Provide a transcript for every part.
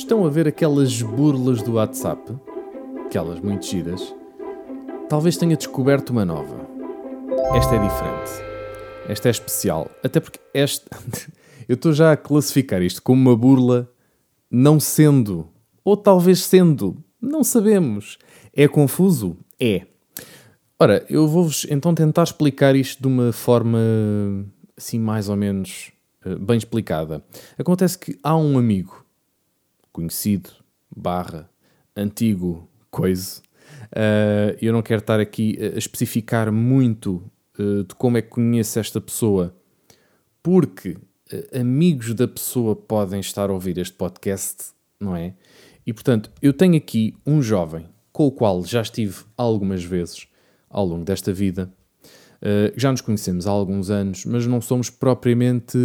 Estão a ver aquelas burlas do WhatsApp? Aquelas muito giras? Talvez tenha descoberto uma nova. Esta é diferente. Esta é especial. Até porque esta. Eu estou já a classificar isto como uma burla, não sendo. Ou talvez sendo. Não sabemos. É confuso? É. Ora, eu vou-vos então tentar explicar isto de uma forma assim mais ou menos eh, bem explicada. Acontece que há um amigo conhecido, barra, antigo, coisa. Uh, eu não quero estar aqui a especificar muito uh, de como é que conheço esta pessoa, porque uh, amigos da pessoa podem estar a ouvir este podcast, não é? E portanto, eu tenho aqui um jovem com o qual já estive algumas vezes ao longo desta vida. já nos conhecemos há alguns anos, mas não somos propriamente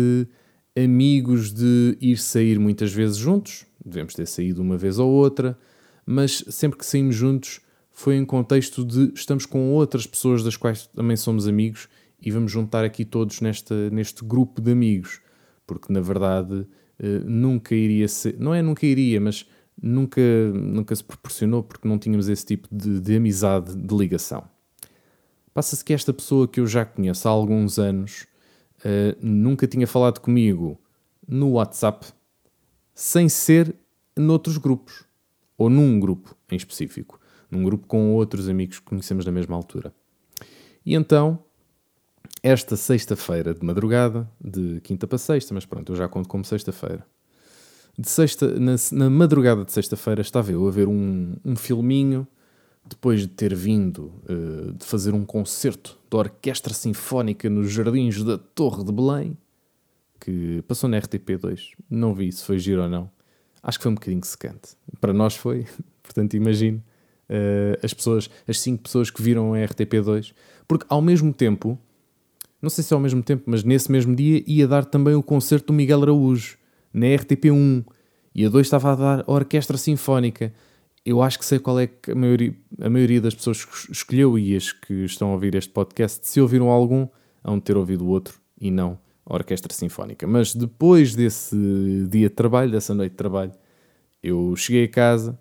amigos de ir sair muitas vezes juntos, devemos ter saído uma vez ou outra, mas sempre que saímos juntos foi em contexto de estamos com outras pessoas das quais também somos amigos e vamos juntar aqui todos nesta, neste grupo de amigos, porque na verdade eh, nunca iria ser, não é nunca iria, mas nunca, nunca se proporcionou porque não tínhamos esse tipo de, de amizade, de ligação. Passa-se que esta pessoa que eu já conheço há alguns anos uh, nunca tinha falado comigo no WhatsApp sem ser noutros grupos, ou num grupo em específico, num grupo com outros amigos que conhecemos da mesma altura. E então, esta sexta-feira de madrugada, de quinta para sexta, mas pronto, eu já conto como sexta-feira. De sexta, na, na madrugada de sexta-feira estava eu a ver um, um filminho, depois de ter vindo uh, de fazer um concerto da Orquestra Sinfónica nos Jardins da Torre de Belém, que passou na RTP2. Não vi se foi giro ou não. Acho que foi um bocadinho secante. Para nós foi, portanto, imagino uh, as pessoas, as cinco pessoas que viram a RTP2, porque ao mesmo tempo, não sei se é ao mesmo tempo, mas nesse mesmo dia ia dar também o concerto do Miguel Araújo na RTP1 e a 2 estava a dar a Orquestra Sinfónica. Eu acho que sei qual é que a maioria, a maioria das pessoas que escolheu e as que estão a ouvir este podcast, se ouviram algum, hão de ter ouvido o outro e não Orquestra Sinfónica. Mas depois desse dia de trabalho, dessa noite de trabalho, eu cheguei a casa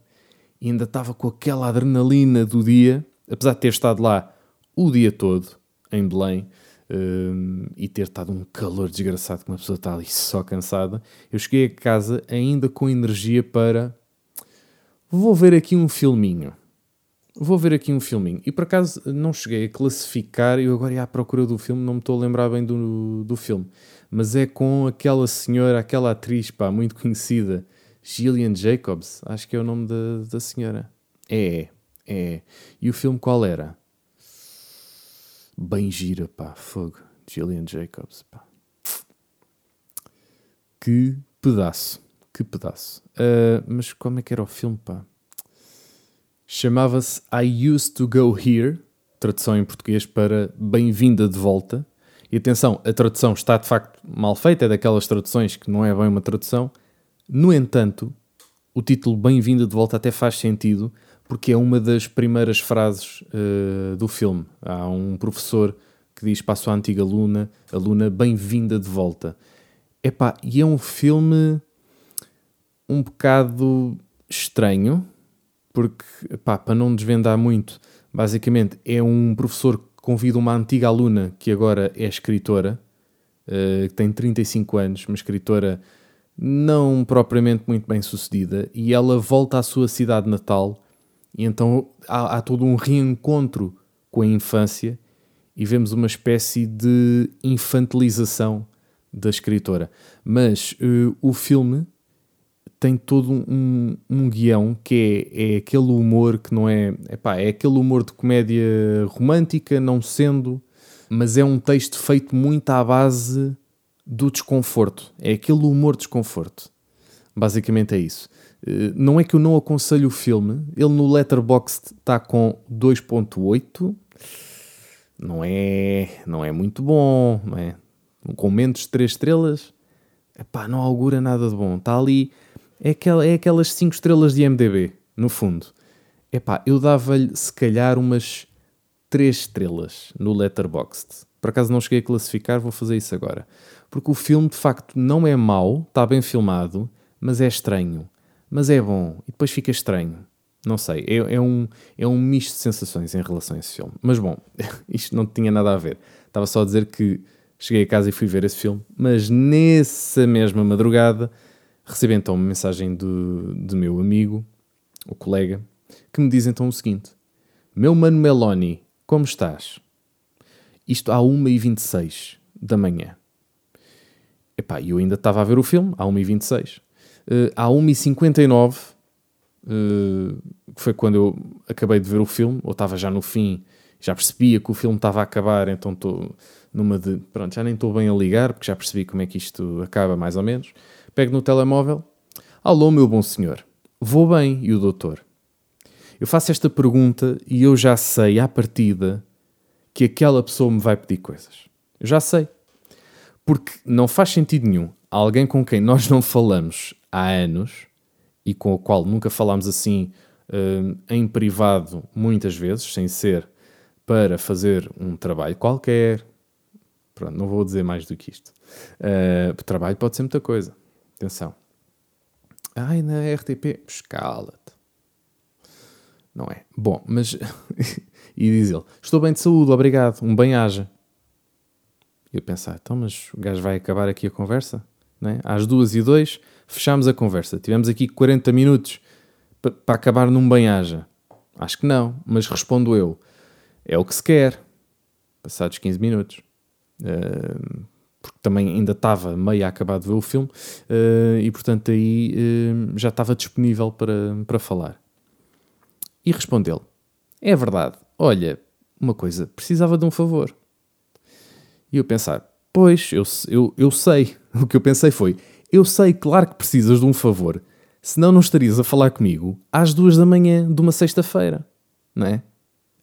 e ainda estava com aquela adrenalina do dia, apesar de ter estado lá o dia todo, em Belém, um, e ter estado um calor desgraçado que uma pessoa está ali só cansada, eu cheguei a casa ainda com energia para vou ver aqui um filminho vou ver aqui um filminho. E por acaso não cheguei a classificar, eu agora ia à procura do filme, não me estou a lembrar bem do, do filme. Mas é com aquela senhora, aquela atriz, pá, muito conhecida, Gillian Jacobs, acho que é o nome da, da senhora. É, é. E o filme qual era? Bem gira, pá, fogo. Gillian Jacobs, pá. Que pedaço, que pedaço. Uh, mas como é que era o filme, pá? Chamava-se I Used to Go Here, tradução em português para Bem-vinda de volta. E atenção, a tradução está de facto mal feita, é daquelas traduções que não é bem uma tradução. No entanto, o título Bem-vinda de volta até faz sentido, porque é uma das primeiras frases uh, do filme. Há um professor que diz para a sua antiga aluna, aluna, bem-vinda de volta. Epá, e é um filme um bocado estranho, porque, pá, para não desvendar muito, basicamente é um professor que convida uma antiga aluna que agora é escritora, uh, que tem 35 anos, uma escritora não propriamente muito bem sucedida, e ela volta à sua cidade natal, e então há, há todo um reencontro com a infância e vemos uma espécie de infantilização da escritora. Mas uh, o filme tem todo um, um guião que é, é aquele humor que não é. Epá, é aquele humor de comédia romântica, não sendo, mas é um texto feito muito à base do desconforto. É aquele humor de desconforto. Basicamente é isso. Eh, não é que eu não aconselho o filme, ele no Letterboxd está com 2.8. Não é, não é muito bom, não é? Com menos de 3 estrelas, epá, não augura nada de bom. Está ali é, aquela, é aquelas 5 estrelas de MDB, no fundo. Epá, eu dava-lhe se calhar umas 3 estrelas no Letterboxd. Por acaso não cheguei a classificar, vou fazer isso agora. Porque o filme de facto não é mau, está bem filmado, mas é estranho. mas é bom. E depois fica estranho. Não sei, é, é, um, é um misto de sensações em relação a esse filme. Mas bom, isto não tinha nada a ver. Estava só a dizer que cheguei a casa e fui ver esse filme, mas nessa mesma madrugada recebi então uma mensagem do, do meu amigo, o colega, que me diz então o seguinte: Meu mano Meloni, como estás? Isto à 1h26 da manhã. Epá, eu ainda estava a ver o filme, à 1h26. Uh, à 1h59, uh, que foi quando eu acabei de ver o filme, ou estava já no fim, já percebia que o filme estava a acabar, então estou numa de. Pronto, já nem estou bem a ligar, porque já percebi como é que isto acaba, mais ou menos. Pego no telemóvel. Alô, meu bom senhor. Vou bem, e o doutor? Eu faço esta pergunta e eu já sei à partida que aquela pessoa me vai pedir coisas. Eu já sei. Porque não faz sentido nenhum alguém com quem nós não falamos há anos e com o qual nunca falámos assim uh, em privado muitas vezes, sem ser para fazer um trabalho qualquer. Pronto, não vou dizer mais do que isto. Uh, trabalho pode ser muita coisa. Atenção. Ai, na RTP, escala-te. Não é? Bom, mas. e diz ele: Estou bem de saúde, obrigado, um bem-aja. E eu pensar, então, mas o gajo vai acabar aqui a conversa? Né? Às duas e dois, fechámos a conversa. Tivemos aqui 40 minutos para acabar num bem-aja. Acho que não, mas respondo eu. É o que se quer. Passados 15 minutos. Uh, porque também ainda estava meio a acabar de ver o filme uh, e, portanto, aí uh, já estava disponível para, para falar. E respondeu-lhe: É verdade, olha, uma coisa, precisava de um favor. E eu pensar: Pois, eu, eu, eu sei. O que eu pensei foi: Eu sei, claro que precisas de um favor, senão não estarias a falar comigo às duas da manhã de uma sexta-feira, não é?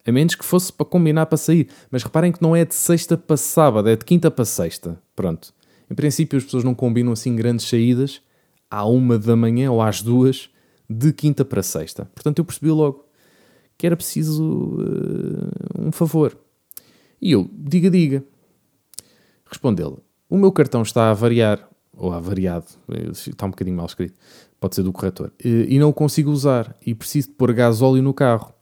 A menos que fosse para combinar para sair. Mas reparem que não é de sexta para sábado, é de quinta para sexta. Pronto. Em princípio, as pessoas não combinam assim grandes saídas à uma da manhã ou às duas de quinta para sexta. Portanto, eu percebi logo que era preciso uh, um favor. E eu, diga, diga. Respondeu-lhe: O meu cartão está a variar, ou a variado, está um bocadinho mal escrito, pode ser do corretor, e não o consigo usar e preciso de pôr gás óleo no carro.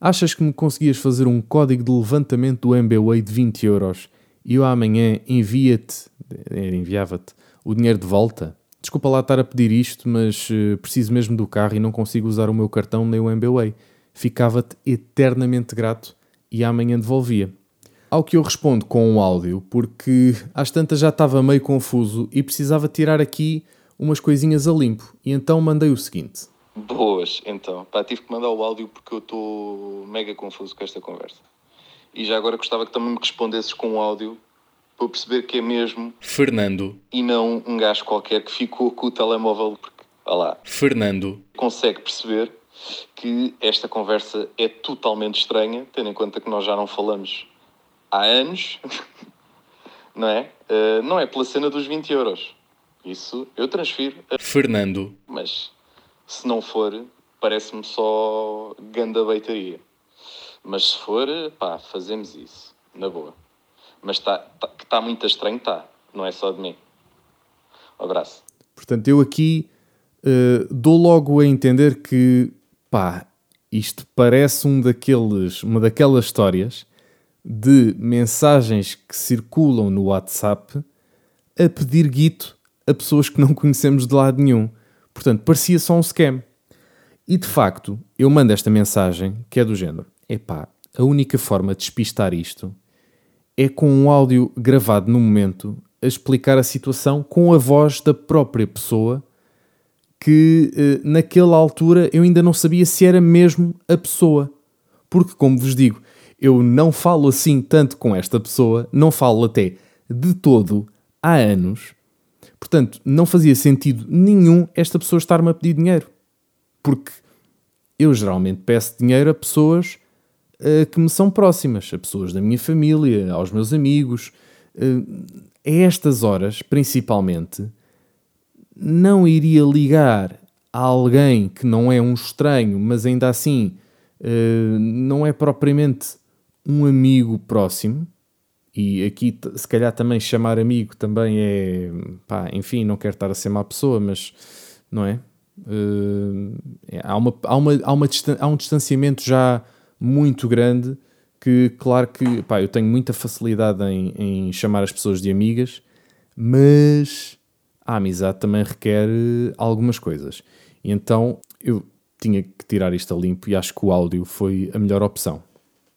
Achas que me conseguias fazer um código de levantamento do MBWay de 20 euros e eu amanhã envia-te, enviava-te, o dinheiro de volta? Desculpa lá estar a pedir isto, mas uh, preciso mesmo do carro e não consigo usar o meu cartão nem o MBWay. Ficava-te eternamente grato e amanhã devolvia. Ao que eu respondo com um áudio, porque às tantas já estava meio confuso e precisava tirar aqui umas coisinhas a limpo, e então mandei o seguinte. Boas, então. Pá, tive que mandar o áudio porque eu estou mega confuso com esta conversa. E já agora gostava que também me respondesses com o áudio para perceber que é mesmo Fernando e não um gajo qualquer que ficou com o telemóvel porque, olha lá, Fernando consegue perceber que esta conversa é totalmente estranha, tendo em conta que nós já não falamos há anos, não é? Uh, não é pela cena dos 20 euros. Isso eu transfiro. Fernando. Mas se não for, parece-me só ganda beitaria. Mas se for, pá, fazemos isso. Na boa. Mas tá, tá, que está muito estranho, está. Não é só de mim. Um abraço. Portanto, eu aqui uh, dou logo a entender que, pá, isto parece um daqueles, uma daquelas histórias de mensagens que circulam no WhatsApp a pedir guito a pessoas que não conhecemos de lado nenhum. Portanto, parecia só um scam. E de facto, eu mando esta mensagem que é do género: epá, a única forma de despistar isto é com um áudio gravado no momento a explicar a situação com a voz da própria pessoa que eh, naquela altura eu ainda não sabia se era mesmo a pessoa. Porque, como vos digo, eu não falo assim tanto com esta pessoa, não falo até de todo há anos, Portanto, não fazia sentido nenhum esta pessoa estar-me a pedir dinheiro. Porque eu geralmente peço dinheiro a pessoas uh, que me são próximas, a pessoas da minha família, aos meus amigos. Uh, a estas horas, principalmente, não iria ligar a alguém que não é um estranho, mas ainda assim uh, não é propriamente um amigo próximo, e aqui, se calhar, também chamar amigo também é. pá, enfim, não quero estar a ser má pessoa, mas. não é? Uh, há, uma, há, uma, há, uma há um distanciamento já muito grande que, claro que pá, eu tenho muita facilidade em, em chamar as pessoas de amigas, mas a amizade também requer algumas coisas. E então eu tinha que tirar isto a limpo e acho que o áudio foi a melhor opção.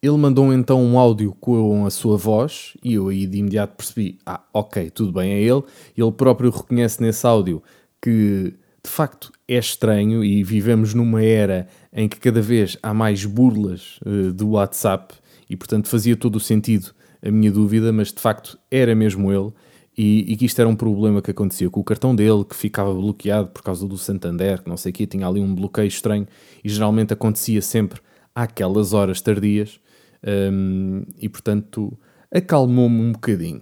Ele mandou então um áudio com a sua voz e eu aí de imediato percebi: ah, ok, tudo bem, é ele. Ele próprio reconhece nesse áudio que de facto é estranho e vivemos numa era em que cada vez há mais burlas uh, do WhatsApp e portanto fazia todo o sentido a minha dúvida, mas de facto era mesmo ele. E, e, que isto era um problema que acontecia com o cartão dele, que ficava bloqueado por causa do Santander, que não sei o quê, tinha ali um bloqueio estranho e geralmente acontecia sempre àquelas horas tardias um, e portanto acalmou-me um bocadinho.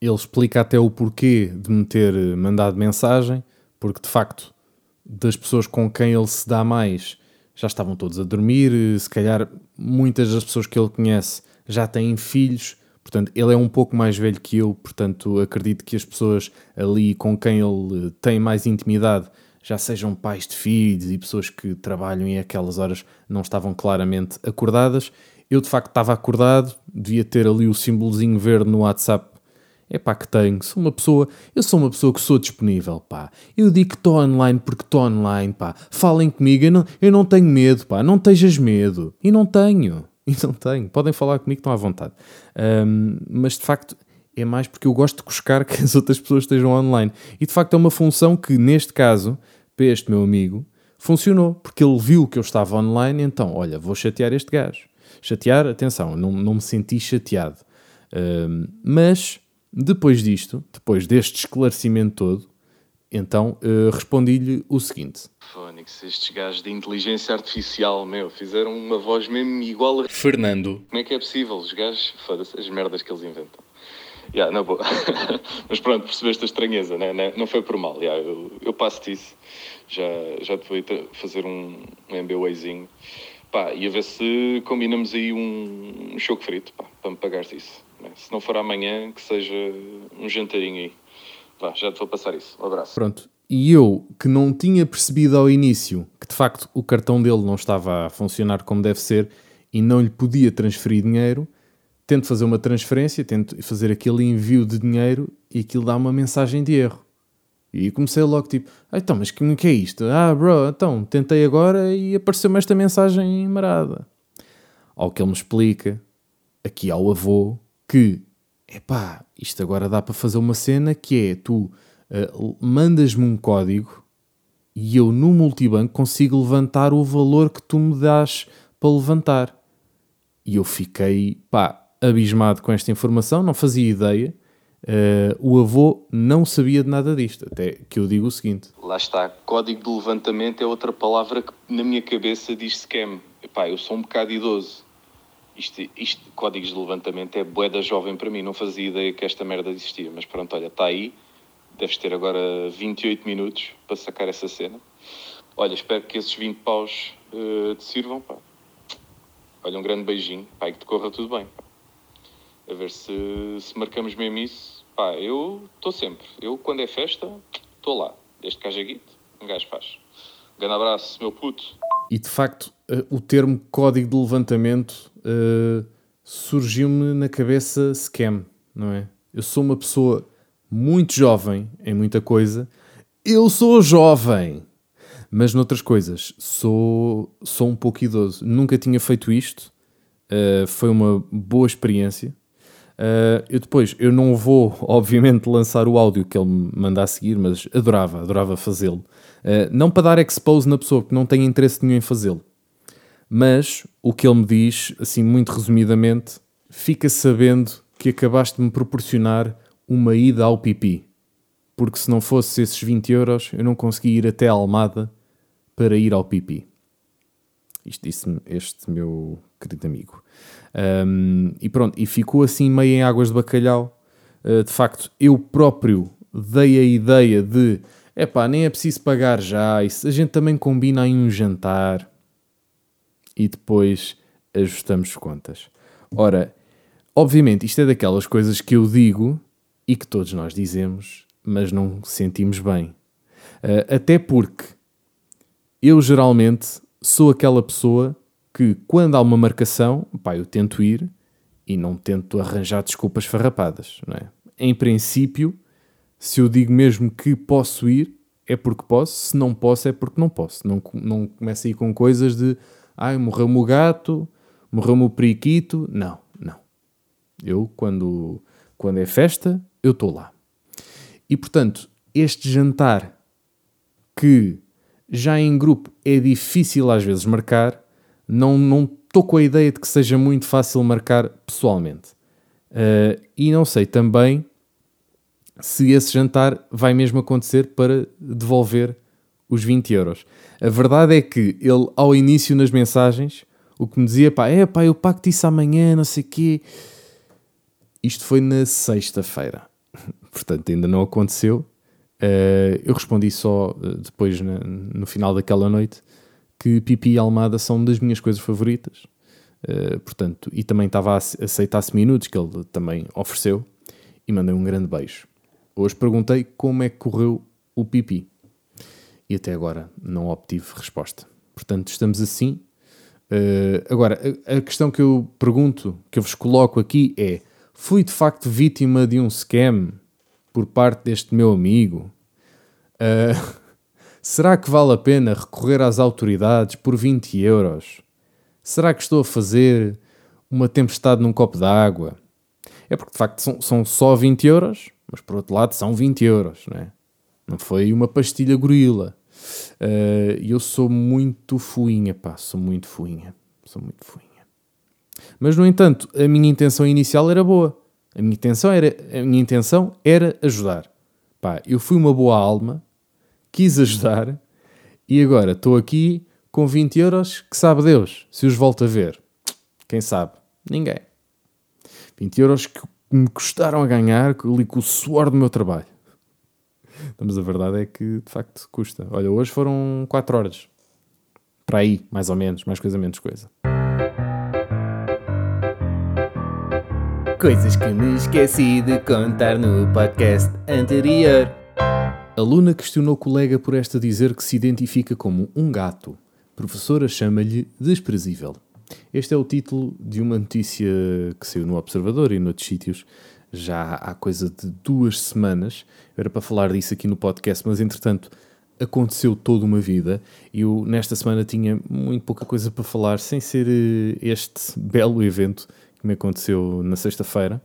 Ele explica até o porquê de me ter mandado mensagem, porque de facto das pessoas com quem ele se dá mais já estavam todos a dormir, se calhar muitas das pessoas que ele conhece já têm filhos, portanto ele é um pouco mais velho que eu, portanto acredito que as pessoas ali com quem ele tem mais intimidade já sejam pais de filhos e pessoas que trabalham e aquelas horas não estavam claramente acordadas eu de facto estava acordado, devia ter ali o símbolozinho verde no WhatsApp. É pá que tenho, sou uma pessoa, eu sou uma pessoa que sou disponível, pá. Eu digo que estou online porque estou online, pá. Falem comigo, eu não, eu não tenho medo, pá. Não tejas medo. E não tenho. E não tenho. Podem falar comigo, estão à vontade. Um, mas de facto é mais porque eu gosto de buscar que as outras pessoas estejam online. E de facto é uma função que, neste caso, para este meu amigo, funcionou. Porque ele viu que eu estava online, então, olha, vou chatear este gajo. Chatear, atenção, não, não me senti chateado. Uh, mas depois disto, depois deste esclarecimento todo, então uh, respondi-lhe o seguinte: Fónix, estes gajos de inteligência artificial, meu, fizeram uma voz mesmo igual a. Fernando. Como é que é possível? Os gajos, foda-se, as merdas que eles inventam. Yeah, não, boa. Mas pronto, percebeste a estranheza, né? não foi por mal. Yeah, eu, eu passo-te isso. Já, já te vou fazer um, um MBWayzinho. Pá, e a ver se combinamos aí um, um choco frito, pá, para me pagares isso. Né? Se não for amanhã, que seja um jantarinho aí. Pá, já te vou passar isso. Um abraço. Pronto. E eu, que não tinha percebido ao início que de facto o cartão dele não estava a funcionar como deve ser e não lhe podia transferir dinheiro, tento fazer uma transferência, tento fazer aquele envio de dinheiro e aquilo dá uma mensagem de erro. E comecei logo tipo, ah, então, mas que, que é isto? Ah, bro, então, tentei agora e apareceu-me esta mensagem marada. Ao que ele me explica, aqui ao avô, que, epá, isto agora dá para fazer uma cena que é, tu uh, mandas-me um código e eu no multibanco consigo levantar o valor que tu me dás para levantar. E eu fiquei, pá, abismado com esta informação, não fazia ideia Uh, o avô não sabia de nada disto, até que eu digo o seguinte. Lá está, código de levantamento é outra palavra que na minha cabeça diz scam. Epá, eu sou um bocado idoso. Isto, isto, códigos de levantamento é boeda jovem para mim, não fazia ideia que esta merda existia. Mas pronto, olha, está aí, deves ter agora 28 minutos para sacar essa cena. Olha, espero que esses 20 paus uh, te sirvam, pá. Olha, um grande beijinho, e que te corra tudo bem. Pá. A ver se, se marcamos mesmo isso Pá, eu estou sempre. Eu, quando é festa, estou lá. Desde que haja guito, um gajo faz. Grande abraço, meu puto. E de facto, uh, o termo código de levantamento uh, surgiu-me na cabeça scam, não é? Eu sou uma pessoa muito jovem em muita coisa. Eu sou jovem! Mas noutras coisas, sou, sou um pouco idoso. Nunca tinha feito isto. Uh, foi uma boa experiência. Uh, eu depois, eu não vou, obviamente, lançar o áudio que ele me manda a seguir, mas adorava, adorava fazê-lo. Uh, não para dar expose na pessoa, que não tem interesse nenhum em fazê-lo. Mas o que ele me diz, assim, muito resumidamente, fica sabendo que acabaste de me proporcionar uma ida ao pipi. Porque se não fosse esses 20 euros, eu não conseguia ir até a Almada para ir ao pipi. Isto disse-me este meu querido amigo. Um, e pronto, e ficou assim meio em águas de bacalhau. Uh, de facto, eu próprio dei a ideia de epá, nem é preciso pagar já, isso a gente também combina em um jantar e depois ajustamos contas. Ora, obviamente, isto é daquelas coisas que eu digo e que todos nós dizemos, mas não sentimos bem. Uh, até porque eu geralmente sou aquela pessoa que, quando há uma marcação, pá, eu tento ir e não tento arranjar desculpas farrapadas, não é? Em princípio, se eu digo mesmo que posso ir, é porque posso, se não posso, é porque não posso. Não, não começa aí com coisas de ai, morreu-me o gato, morreu-me o periquito. Não, não. Eu, quando, quando é festa, eu estou lá. E portanto, este jantar que já em grupo é difícil às vezes marcar, não, não estou com a ideia de que seja muito fácil marcar pessoalmente. Uh, e não sei também se esse jantar vai mesmo acontecer para devolver os 20 euros. A verdade é que ele, ao início nas mensagens, o que me dizia, pá, é pá, eu pago isso amanhã, não sei o quê. Isto foi na sexta-feira. Portanto, ainda não aconteceu. Uh, eu respondi só uh, depois, na, no final daquela noite, que Pipi e Almada são das minhas coisas favoritas. Uh, portanto, e também estava a aceitar-se minutos que ele também ofereceu e mandei um grande beijo. Hoje perguntei como é que correu o Pipi e até agora não obtive resposta. Portanto, estamos assim. Uh, agora, a, a, questão que eu pergunto, que eu vos coloco aqui é: fui de facto vítima de um scam por parte deste meu amigo? Uh, será que vale a pena recorrer às autoridades por 20 euros? Será que estou a fazer uma tempestade num copo d'água? É porque de facto são, são só 20 euros, mas por outro lado são 20 euros, não é? Não foi uma pastilha gorila. Uh, eu sou muito fuinha, pá, sou muito fuinha. Sou muito fuinha. Mas, no entanto, a minha intenção inicial era boa. A minha intenção era, a minha intenção era ajudar. Pá, eu fui uma boa alma, quis ajudar e agora estou aqui com 20 euros que sabe Deus se os volto a ver. Quem sabe? Ninguém. 20 euros que me custaram a ganhar ali com o suor do meu trabalho. Mas a verdade é que de facto custa. Olha, hoje foram 4 horas. Para aí, mais ou menos, mais coisa, menos coisa. Coisas que me esqueci de contar no podcast anterior. A Luna questionou o colega por esta dizer que se identifica como um gato. Professora chama-lhe desprezível. Este é o título de uma notícia que saiu no Observador e noutros sítios já há coisa de duas semanas. Era para falar disso aqui no podcast, mas entretanto aconteceu toda uma vida. Eu nesta semana tinha muito pouca coisa para falar, sem ser eh, este belo evento que me aconteceu na sexta-feira.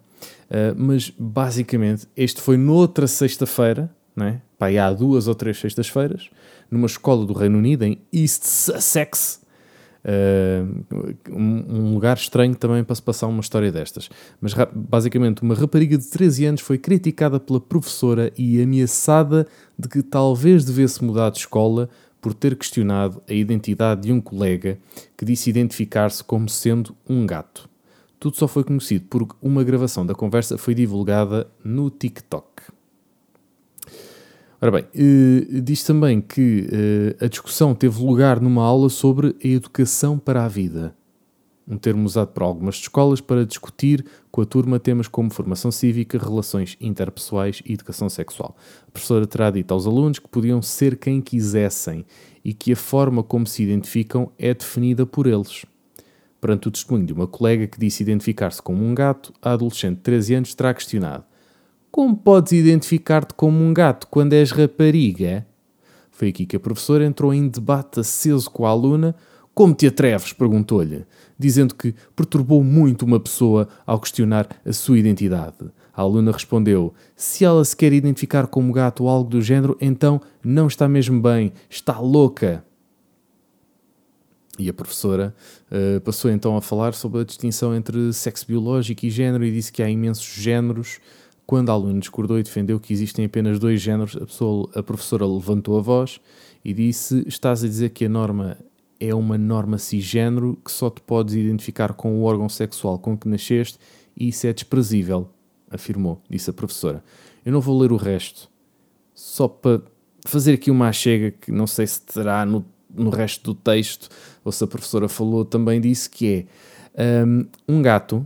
Uh, mas basicamente, este foi noutra sexta-feira, né? Pá, há duas ou três sextas-feiras, numa escola do Reino Unido, em East Sussex. Uh, um, lugar estranho também para se passar uma história destas. Mas basicamente, uma rapariga de 13 anos foi criticada pela professora e ameaçada de que talvez devesse mudar de escola por ter questionado a identidade de um colega que disse identificar-se como sendo um gato. Tudo só foi conhecido porque uma gravação da conversa foi divulgada no TikTok. Ora bem, uh, diz também que uh, a discussão teve lugar numa aula sobre a educação para a vida. Um termo usado por algumas escolas para discutir com a turma temas como formação cívica, relações interpessoais e educação sexual. A professora terá dito aos alunos que podiam ser quem quisessem e que a forma como se identificam é definida por eles. Perante o testemunho de uma colega que disse identificar-se como um gato, a adolescente de 13 anos terá questionado: Como podes identificar-te como um gato quando és rapariga? Foi aqui que a professora entrou em debate aceso com a aluna. Como te atreves? perguntou-lhe, dizendo que perturbou muito uma pessoa ao questionar a sua identidade. A aluna respondeu: Se ela se quer identificar como gato ou algo do género, então não está mesmo bem, está louca. E a professora uh, passou então a falar sobre a distinção entre sexo biológico e género e disse que há imensos géneros. Quando a aluna discordou e defendeu que existem apenas dois géneros, a, pessoa, a professora levantou a voz e disse: Estás a dizer que a norma é uma norma cisgênero que só te podes identificar com o órgão sexual com que nasceste e isso é desprezível, afirmou, disse a professora. Eu não vou ler o resto, só para fazer aqui uma chega que não sei se terá no no resto do texto, ou se a professora falou também disse que é um, um gato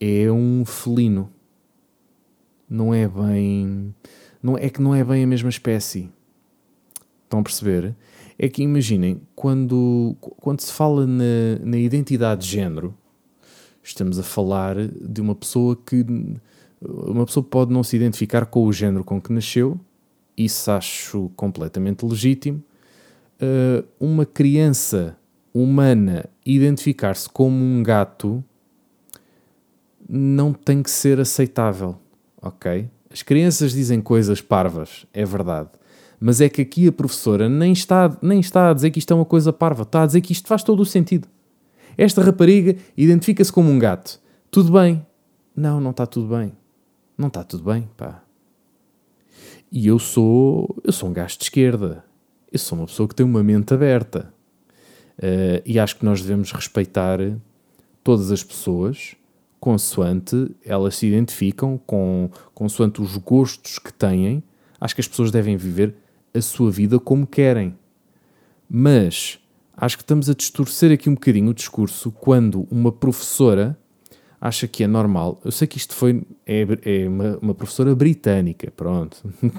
é um felino. Não é bem. Não, é que não é bem a mesma espécie. Estão a perceber? é que imaginem, quando, quando se fala na, na identidade de género, estamos a falar de uma pessoa que uma pessoa pode não se identificar com o género com que nasceu, isso acho completamente legítimo. Uh, uma criança humana identificar-se como um gato não tem que ser aceitável, ok? As crianças dizem coisas parvas, é verdade. Mas é que aqui a professora nem está, nem está a dizer que isto é uma coisa parva, está a dizer que isto faz todo o sentido. Esta rapariga identifica-se como um gato. Tudo bem? Não, não está tudo bem. Não está tudo bem, pá. E eu sou, eu sou um gajo de esquerda. Eu sou uma pessoa que tem uma mente aberta. Uh, e acho que nós devemos respeitar todas as pessoas consoante elas se identificam, com, consoante os gostos que têm. Acho que as pessoas devem viver a sua vida como querem. Mas acho que estamos a distorcer aqui um bocadinho o discurso quando uma professora acha que é normal. Eu sei que isto foi é, é uma, uma, professora britânica, pronto.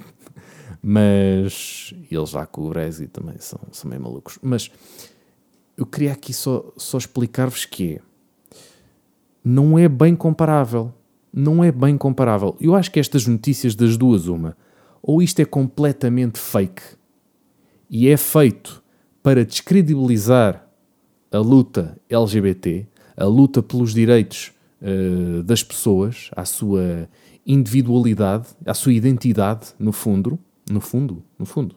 Mas eles lá com o Brexit também são, são meio malucos. Mas eu queria aqui só, só explicar-vos que é, não é bem comparável. Não é bem comparável. Eu acho que estas notícias das duas, uma, ou isto é completamente fake e é feito para descredibilizar a luta LGBT, a luta pelos direitos uh, das pessoas, à sua individualidade, à sua identidade, no fundo, no fundo, no fundo.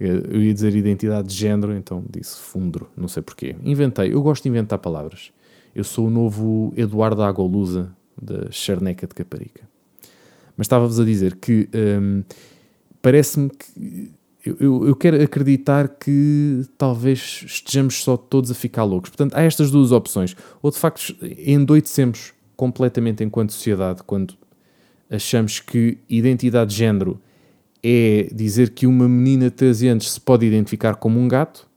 Eu ia dizer identidade de género, então disse fundo, não sei porquê. Inventei, eu gosto de inventar palavras. Eu sou o novo Eduardo Agolusa da Charneca de Caparica. Mas estava-vos a dizer que hum, parece-me que eu, eu, quero acreditar que talvez estejamos só todos a ficar loucos. Portanto, há estas duas opções. Ou de facto endoidecemos completamente enquanto sociedade quando achamos que identidade de género é dizer que uma menina de 13 anos se pode identificar como um gato,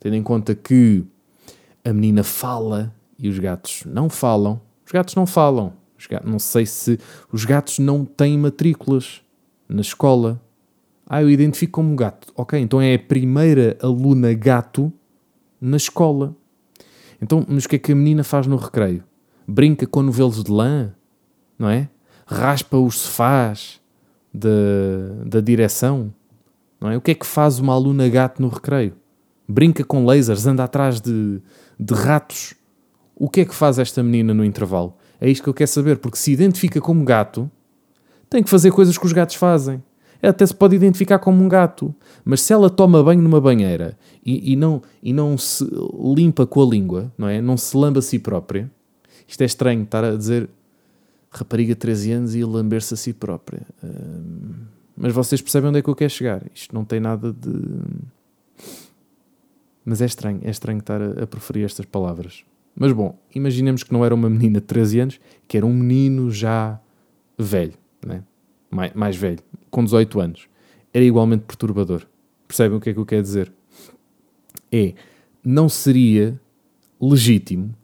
tendo em conta que a menina fala e os gatos não falam. Os gatos não falam. Gatos, não sei se os gatos não têm matrículas na escola. Ah, eu identifico como gato. Ok, então é a primeira aluna gato na escola. Então, mas o que é que a menina faz no recreio? Brinca com novelos de lã, não é? Raspa os sofás da, da direção, não é? O que é que faz uma aluna gato no recreio? Brinca com lasers, anda atrás de, de ratos. O que é que faz esta menina no intervalo? É isto que eu quero saber, porque se identifica como gato, tem que fazer coisas que os gatos fazem. Ela até se pode identificar como um gato, mas se ela toma banho numa banheira e, e, não, e não se limpa com a língua, não é? Não se lamba a si própria, isto é estranho estar a dizer rapariga de 13 anos e lamber-se a si própria. Uh, mas vocês percebem onde é que eu quero chegar. Isto não tem nada de mas é estranho, é estranho estar a, a preferir estas palavras. Mas bom, imaginemos que não era uma menina de 13 anos, que era um menino já velho, né? mais, mais velho, com 18 anos. Era igualmente perturbador. Percebem o que é que eu quero dizer? É, não seria legítimo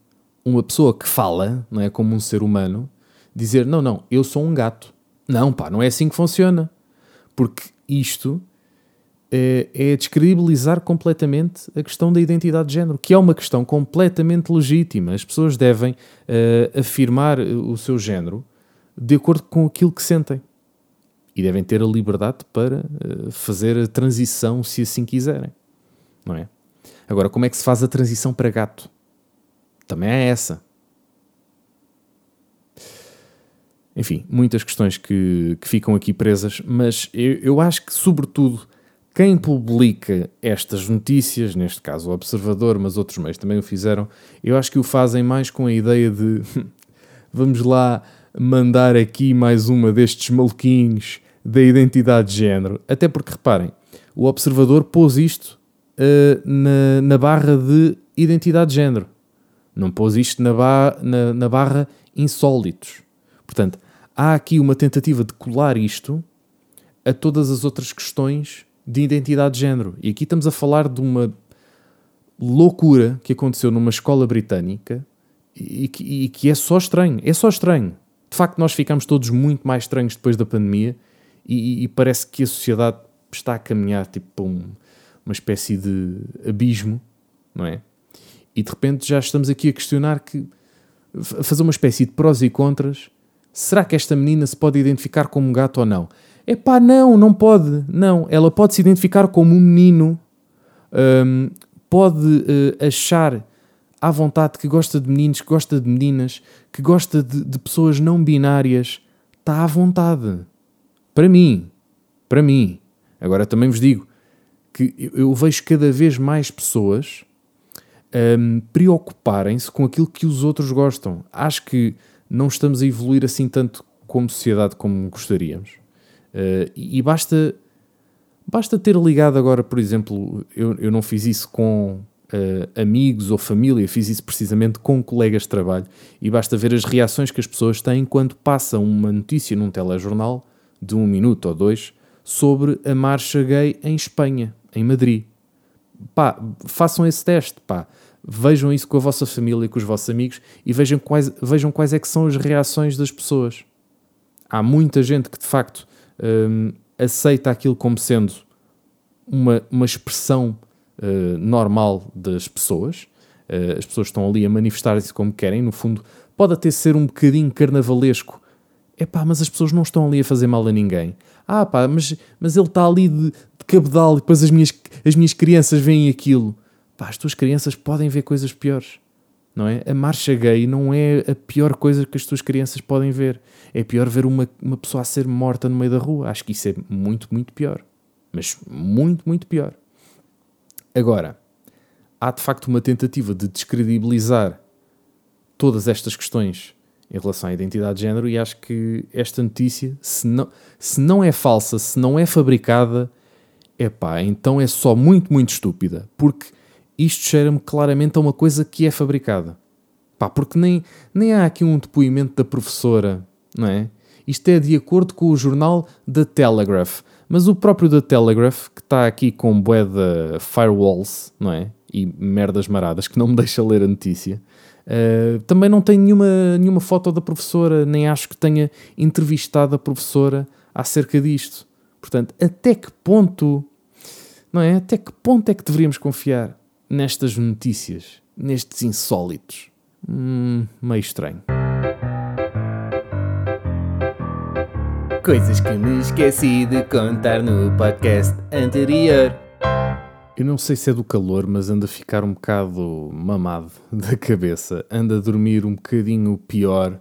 uma pessoa que fala, não é como um ser humano, dizer: não, não, eu sou um gato. Não, pá, não é assim que funciona. Porque isto é, é descredibilizar completamente a questão da identidade de género, que é uma questão completamente legítima. As pessoas devem uh, afirmar o seu género de acordo com aquilo que sentem. E devem ter a liberdade para uh, fazer a transição se assim quiserem. Não é? Agora, como é que se faz a transição para gato? Também é essa. Enfim, muitas questões que, que ficam aqui presas, mas eu, eu acho que, sobretudo, quem publica estas notícias, neste caso o Observador, mas outros meios também o fizeram, eu acho que o fazem mais com a ideia de vamos lá mandar aqui mais uma destes maluquinhos da identidade de género. Até porque, reparem, o Observador pôs isto uh, na, na barra de identidade de género. Não pôs isto na, ba na, na barra insólitos. Portanto, há aqui uma tentativa de colar isto a todas as outras questões de identidade de género. E aqui estamos a falar de uma loucura que aconteceu numa escola britânica e que, e que, é só estranho. É só estranho. De facto, nós ficamos todos muito mais estranhos depois da pandemia e, e parece que a sociedade está a caminhar tipo, para, um, uma espécie de abismo, não é? E de repente já estamos aqui a questionar que a fazer uma espécie de prós e contras. Será que esta menina se pode identificar como um gato ou não? É pá, não, não pode. Não, ela pode se identificar como um menino, um, pode uh, achar à vontade que gosta de meninos, que gosta de meninas, que gosta de, de pessoas não binárias. Está à vontade. Para mim. Para mim. Agora também vos digo que eu, vejo cada vez mais pessoas um, preocuparem-se com aquilo que os outros gostam. Acho que não estamos a evoluir assim tanto como sociedade como gostaríamos. Uh, e basta, basta ter ligado agora, por exemplo, eu, eu não fiz isso com uh, amigos ou família, fiz isso precisamente com colegas de trabalho, e basta ver as reações que as pessoas têm quando passam uma notícia num telejornal de um minuto ou dois sobre a marcha gay em Espanha, em Madrid. Pá, façam esse teste, pá. Vejam isso com a vossa família, com os vossos amigos e vejam quais, vejam quais é que são as reações das pessoas. Há muita gente que de facto hum, aceita aquilo como sendo uma, uma expressão uh, normal das pessoas. Uh, as pessoas estão ali a manifestar-se como querem, no fundo, pode até ser um bocadinho carnavalesco. É pá, mas as pessoas não estão ali a fazer mal a ninguém. Ah pá, mas, mas ele está ali de, de cabedal e depois as minhas, as minhas crianças veem aquilo. Pá, as tuas crianças podem ver coisas piores. Não é? A marcha gay não é a pior coisa que as tuas crianças podem ver. É pior ver uma, uma pessoa a ser morta no meio da rua. Acho que isso é muito, muito pior. Mas muito, muito pior. Agora, há de facto uma tentativa de descredibilizar todas estas questões em relação à identidade de género e acho que esta notícia, se não, se não é falsa, se não é fabricada, é pá, então é só muito, muito estúpida. Porque isto cheira-me claramente a uma coisa que é fabricada. Pá, porque nem, nem há aqui um depoimento da professora, não é? Isto é de acordo com o jornal The Telegraph. Mas o próprio The Telegraph, que está aqui com bué de firewalls, não é? E merdas maradas, que não me deixa ler a notícia, uh, também não tem nenhuma, nenhuma foto da professora, nem acho que tenha entrevistado a professora acerca disto. Portanto, até que ponto, não é? Até que ponto é que deveríamos confiar? Nestas notícias, nestes insólitos. Hum, meio estranho. Coisas que me esqueci de contar no podcast anterior. Eu não sei se é do calor, mas anda a ficar um bocado mamado da cabeça. Anda a dormir um bocadinho pior.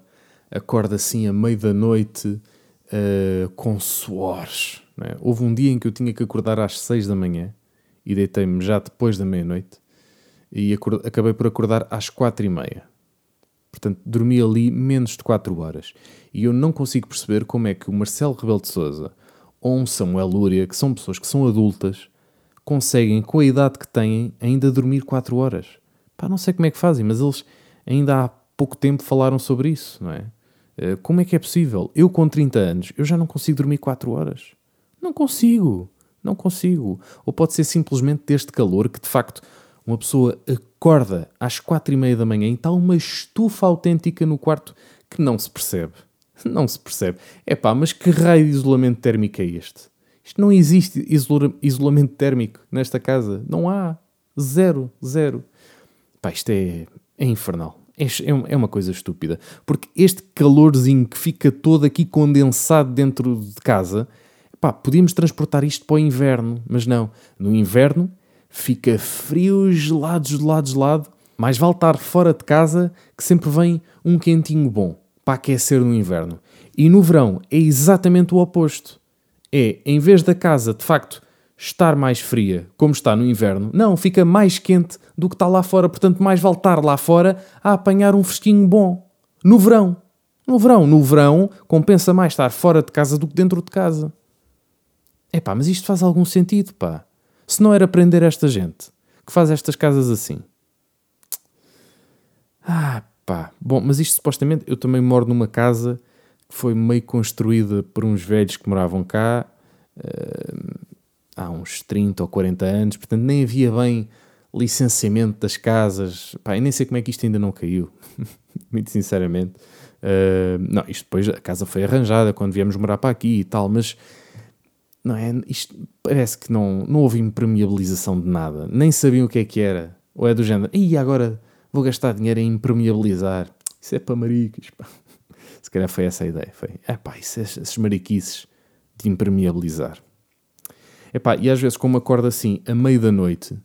Acorda assim a meio da noite uh, com suores. É? Houve um dia em que eu tinha que acordar às seis da manhã e deitei-me já depois da meia-noite e acabei por acordar às quatro e meia. Portanto, dormi ali menos de quatro horas. E eu não consigo perceber como é que o Marcelo Rebelo de Sousa ou um Samuel Lúria, que são pessoas que são adultas, conseguem, com a idade que têm, ainda dormir quatro horas. Pá, não sei como é que fazem, mas eles ainda há pouco tempo falaram sobre isso, não é? Eh, como é que é possível? Eu com 30 anos, eu já não consigo dormir 4 horas. Não consigo. Não consigo. Ou pode ser simplesmente deste calor que de facto uma pessoa acorda às quatro e meia da manhã e está uma estufa autêntica no quarto que não se percebe. Não se percebe. É pá, mas que raio de isolamento térmico é este? Isto não existe isola isolamento térmico nesta casa. Não há. Zero, zero. Pá, isto é, é infernal. É, é, é uma coisa estúpida. Porque este calorzinho que fica todo aqui condensado dentro de casa, pá, podíamos transportar isto para o inverno, mas não. No inverno fica frio, gelado, gelado, gelado. Mais vale estar fora de casa que sempre vem um quentinho bom para aquecer no inverno. E no verão é exatamente o oposto. É, em vez da casa de facto estar mais fria, como está no inverno, não, fica mais quente do que está lá fora. Portanto, mais vale estar lá fora a apanhar um fresquinho bom. No verão. No verão. No verão compensa mais estar fora de casa do que dentro de casa. É pá, mas isto faz algum sentido, pá. Se não era prender esta gente que faz estas casas assim. Ah, pá. Bom, mas isto supostamente. Eu também moro numa casa que foi meio construída por uns velhos que moravam cá uh, há uns 30 ou 40 anos, portanto nem havia bem licenciamento das casas. Pá, eu nem sei como é que isto ainda não caiu, muito sinceramente. Uh, não, isto depois a casa foi arranjada quando viemos morar para aqui e tal, mas não é? Isto parece que não, não houve impermeabilização de nada. Nem sabiam o que é que era. Ou é do género, e agora vou gastar dinheiro em impermeabilizar. Isso é para maricas. Pá. Se calhar foi essa a ideia. Foi, é isso, é esses mariquices de impermeabilizar. Epá, e às vezes, como acordo assim, a meio da noite,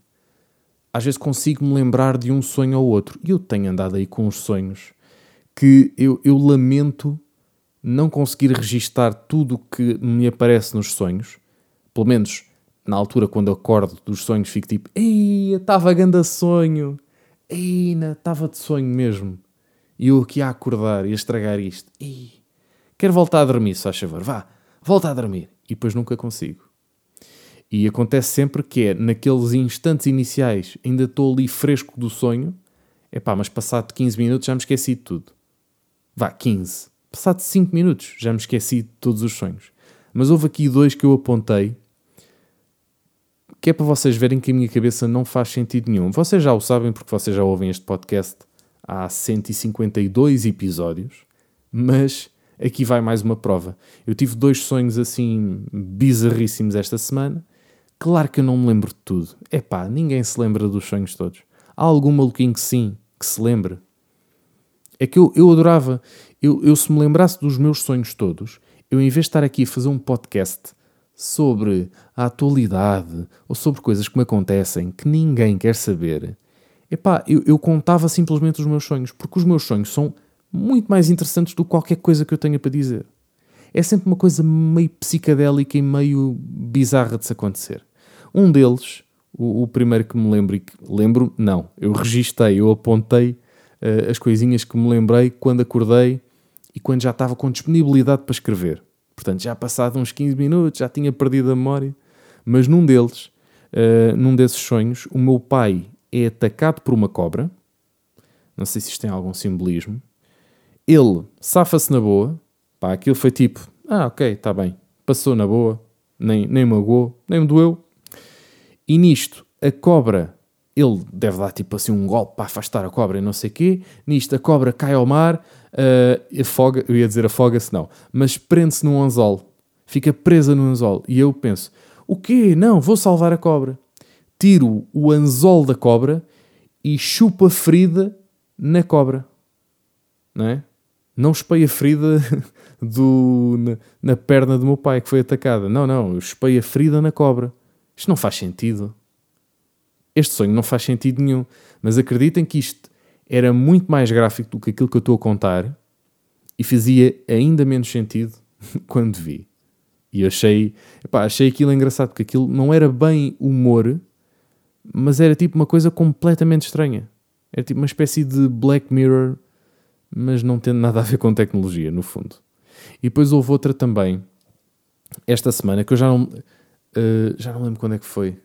às vezes consigo-me lembrar de um sonho ou outro. E eu tenho andado aí com uns sonhos que eu, eu lamento não conseguir registar tudo o que me aparece nos sonhos. Pelo menos na altura, quando acordo dos sonhos, fico tipo: Ei, estava a sonho. Ei, estava de sonho mesmo. E eu aqui a acordar e a estragar isto. Ei, quero voltar a dormir, só a favor. Vá, volta a dormir. E depois nunca consigo. E acontece sempre que é naqueles instantes iniciais, ainda estou ali fresco do sonho, é pá, mas passado 15 minutos já me esqueci de tudo. Vá, 15. Passado 5 minutos já me esqueci de todos os sonhos. Mas houve aqui dois que eu apontei que é para vocês verem que a minha cabeça não faz sentido nenhum. Vocês já o sabem porque vocês já ouvem este podcast há 152 episódios, mas aqui vai mais uma prova. Eu tive dois sonhos assim bizarríssimos esta semana Claro que eu não me lembro de tudo. É pá, ninguém se lembra dos sonhos todos. Há algum maluquinho que sim, que se lembre. É que eu, eu adorava, eu, eu se me lembrasse dos meus sonhos todos, eu em vez de estar aqui a fazer um podcast sobre a atualidade ou sobre coisas que me acontecem que ninguém quer saber, epá, eu, eu contava simplesmente os meus sonhos, porque os meus sonhos são muito mais interessantes do que qualquer coisa que eu tenha para dizer. É sempre uma coisa meio psicadélica e meio bizarra de se acontecer. Um deles, o, o primeiro que me lembro, e que lembro, não, eu registrei, eu apontei uh, as coisinhas que me lembrei quando acordei e quando já estava com disponibilidade para escrever. Portanto, já passado uns 15 minutos, já tinha perdido a memória. Mas num deles, uh, num desses sonhos, o meu pai é atacado por uma cobra. Não sei se isto tem algum simbolismo. Ele safa-se na boa. Pá, aquilo foi tipo: ah, ok, está bem. Passou na boa. Nem, nem magoou, nem me doeu. E nisto, a cobra, ele deve dar tipo assim um golpe para afastar a cobra e não sei o quê. Nisto, a cobra cai ao mar, uh, afoga, eu ia dizer afoga-se, não, mas prende-se num anzol. Fica presa no anzol. E eu penso, o quê? Não, vou salvar a cobra. Tiro o anzol da cobra e chupo a ferida na cobra. Não é? Não espei a ferida do, na, na, perna do meu pai que foi atacada. Não, não, eu espei a ferida na cobra. Isto não faz sentido. Este sonho não faz sentido nenhum. Mas acreditem que isto era muito mais gráfico do que aquilo que eu estou a contar e fazia ainda menos sentido quando vi. E achei, epá, achei aquilo engraçado porque aquilo não era bem humor, mas era tipo uma coisa completamente estranha. Era tipo uma espécie de Black Mirror, mas não tendo nada a ver com tecnologia, no fundo. E depois houve outra também, esta semana, que eu já não. Uh, já não lembro quando é que foi.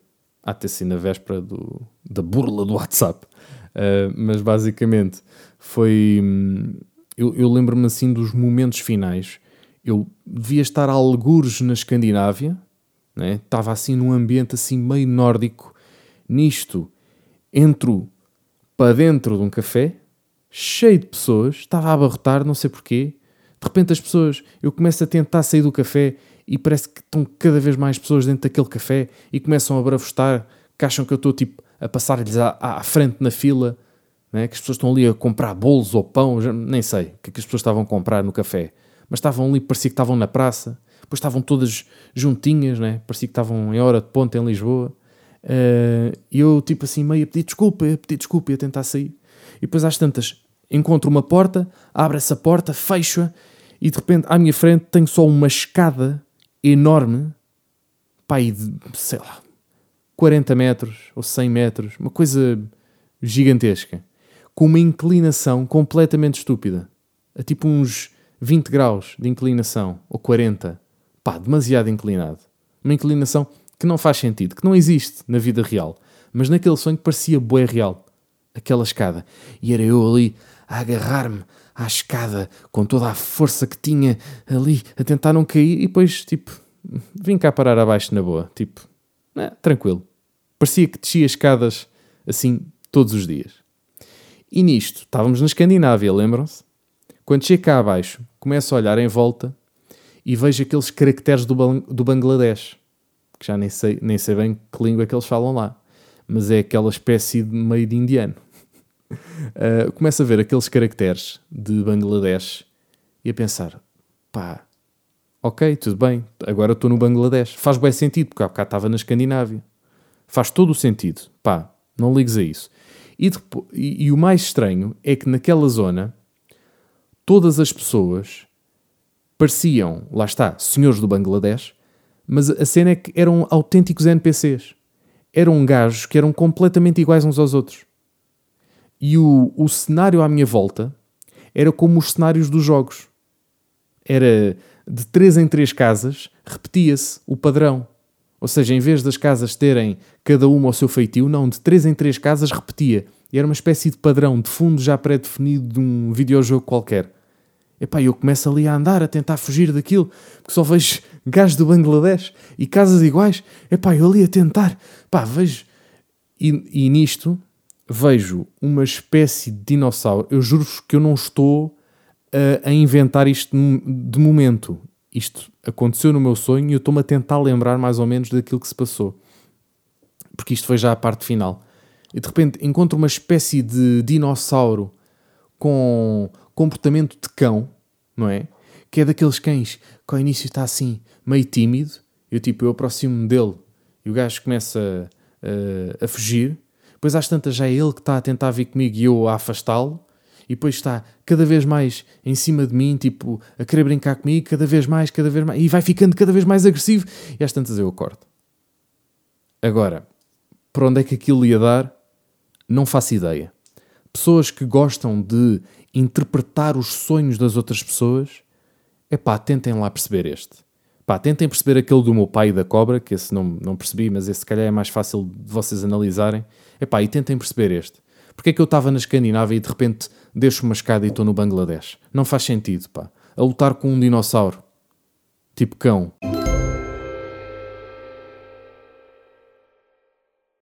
Ter sido na véspera do, da burla do WhatsApp. Uh, mas basicamente foi. Hum, eu, eu lembro-me assim dos momentos finais. Eu devia estar a algures na Escandinávia, né? estava assim num ambiente assim meio nórdico. Nisto, entro para dentro de um café, cheio de pessoas, estava a abarrotar, não sei porquê. De repente as pessoas, eu começo a tentar sair do café e parece que estão cada vez mais pessoas dentro daquele café e começam a bravostar, que acham que eu estou tipo a passar-lhes à, à, frente na fila, né? que as pessoas estão ali a comprar bolos ou pão, nem sei o que, é que as pessoas estavam a comprar no café, mas estavam ali, parecia que estavam na praça, depois estavam todas juntinhas, né? parecia que estavam em hora de ponta em Lisboa, uh, e eu tipo assim meio a pedir desculpa, a pedir desculpa e a tentar sair, e depois às tantas encontro uma porta, abro essa porta, fecho-a, e de repente à minha frente tenho só uma escada enorme, pai de, sei lá, 40 metros ou 100 metros, uma coisa gigantesca, com uma inclinação completamente estúpida, a tipo uns 20 graus de inclinação, ou 40, pá, demasiado inclinado. Uma inclinação que não faz sentido, que não existe na vida real, mas naquele sonho parecia bué real, aquela escada. E era eu ali a agarrar-me à escada com toda a força que tinha ali a tentar não cair e depois, tipo, vim cá parar abaixo na boa. Tipo, né, tranquilo. Parecia que descia escadas assim todos os dias. E nisto, estávamos na Escandinávia, lembram-se? Quando chego cá abaixo, começo a olhar em volta e vejo aqueles caracteres do, do Bangladesh. que já nem sei, nem sei bem que língua é que eles falam lá, mas é aquela espécie de meio de indiano. Uh, começo a ver aqueles caracteres de Bangladesh e a pensar: pá, ok, tudo bem, agora estou no Bangladesh. Faz bem sentido, porque há bocado estava na Escandinávia. Faz todo o sentido. Pá, não ligues a isso. E, depois, e, e o mais estranho é que naquela zona todas as pessoas pareciam, lá está, senhores do Bangladesh, mas a cena é que eram autênticos NPCs. Eram gajos que eram completamente iguais uns aos outros. E o, o cenário à minha volta era como os cenários dos jogos. Era de três em três casas, repetia-se o padrão. Ou seja, em vez das casas terem cada uma o seu feitio, não, de três em três casas repetia. E era uma espécie de padrão, de fundo já pré-definido de um videojogo qualquer. Epá, eu começo ali a andar, a tentar fugir daquilo, porque só vejo gajos do Bangladesh e casas iguais. Epá, eu ali a tentar, pá, vejo... E, e nisto vejo uma espécie de dinossauro. Eu juro-vos que eu não estou a, a inventar isto de momento. Isto aconteceu no meu sonho e eu estou-me a tentar lembrar mais ou menos daquilo que se passou. Porque isto foi já a parte final. E de repente encontro uma espécie de dinossauro com comportamento de cão, não é? Que é daqueles cães que ao início está assim, meio tímido. Eu tipo, eu aproximo-me dele e o gajo começa a, a, a fugir. Depois às tantas já é ele que está a tentar vir comigo e eu a afastá-lo e depois está cada vez mais em cima de mim, tipo, a querer brincar comigo, cada vez mais, cada vez mais, e vai ficando cada vez mais agressivo, e às tantas eu acordo. Agora, para onde é que aquilo ia dar? Não faço ideia. Pessoas que gostam de interpretar os sonhos das outras pessoas, é pá, tentem lá perceber este. Pá, tentem perceber aquele do meu pai e da cobra, que esse não, não percebi, mas esse se calhar é mais fácil de vocês analisarem. É pá, e tentem perceber este. Porque é que eu estava na Escandinávia e de repente deixo uma escada e estou no Bangladesh? Não faz sentido, pá. A lutar com um dinossauro. Tipo cão.